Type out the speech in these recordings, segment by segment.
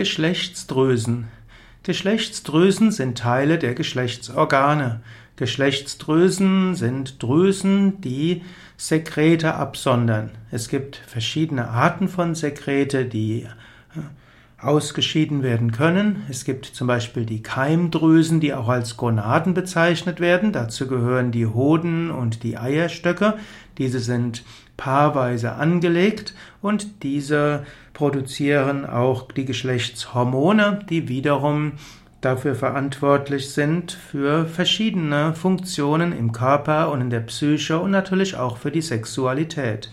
Geschlechtsdrüsen. Geschlechtsdrüsen sind Teile der Geschlechtsorgane. Geschlechtsdrüsen sind Drüsen, die Sekrete absondern. Es gibt verschiedene Arten von Sekrete, die äh, ausgeschieden werden können. Es gibt zum Beispiel die Keimdrüsen, die auch als Gonaden bezeichnet werden. Dazu gehören die Hoden und die Eierstöcke. Diese sind paarweise angelegt und diese produzieren auch die Geschlechtshormone, die wiederum dafür verantwortlich sind für verschiedene Funktionen im Körper und in der Psyche und natürlich auch für die Sexualität.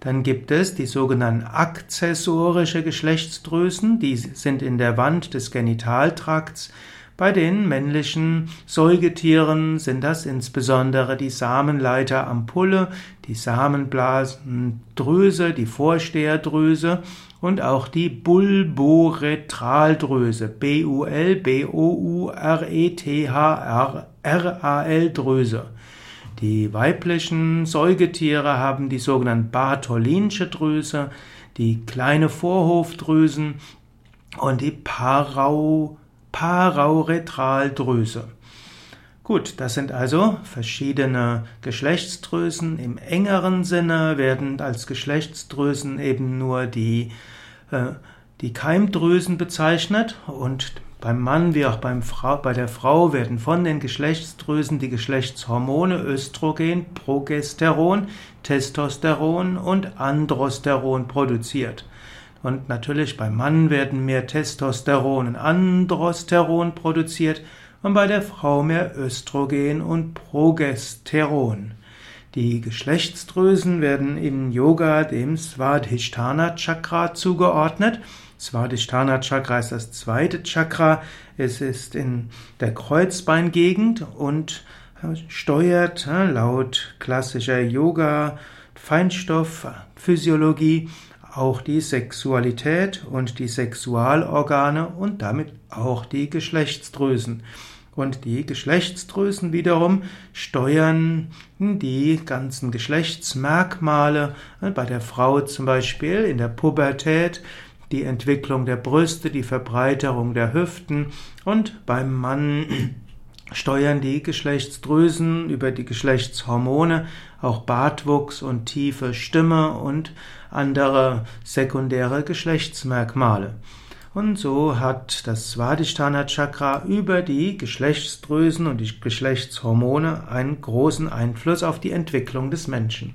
Dann gibt es die sogenannten akzessorische Geschlechtsdrüsen, die sind in der Wand des Genitaltrakts. Bei den männlichen Säugetieren sind das insbesondere die Samenleiterampulle, die Samenblasendrüse, die Vorsteherdrüse und auch die Bulboretraldrüse, B-U-L-B-O-U-R-E-T-H-R-A-L-Drüse. Die weiblichen Säugetiere haben die sogenannte Bartholinsche Drüse, die kleine Vorhofdrüsen und die Parau, Parauretraldrüse. Gut, das sind also verschiedene Geschlechtsdrüsen. Im engeren Sinne werden als Geschlechtsdrüsen eben nur die, äh, die Keimdrüsen bezeichnet und beim Mann wie auch beim Frau, bei der Frau werden von den Geschlechtsdrüsen die Geschlechtshormone Östrogen, Progesteron, Testosteron und Androsteron produziert. Und natürlich beim Mann werden mehr Testosteron und Androsteron produziert und bei der Frau mehr Östrogen und Progesteron. Die Geschlechtsdrüsen werden im Yoga dem Svadhisthana Chakra zugeordnet Svadhisthana Chakra ist das zweite Chakra. Es ist in der Kreuzbeingegend und steuert laut klassischer Yoga Feinstoffphysiologie auch die Sexualität und die Sexualorgane und damit auch die Geschlechtsdrüsen. Und die Geschlechtsdrüsen wiederum steuern die ganzen Geschlechtsmerkmale. Bei der Frau zum Beispiel in der Pubertät die Entwicklung der Brüste, die Verbreiterung der Hüften und beim Mann steuern die Geschlechtsdrüsen über die Geschlechtshormone auch Bartwuchs und tiefe Stimme und andere sekundäre Geschlechtsmerkmale. Und so hat das Svadhisthana Chakra über die Geschlechtsdrüsen und die Geschlechtshormone einen großen Einfluss auf die Entwicklung des Menschen.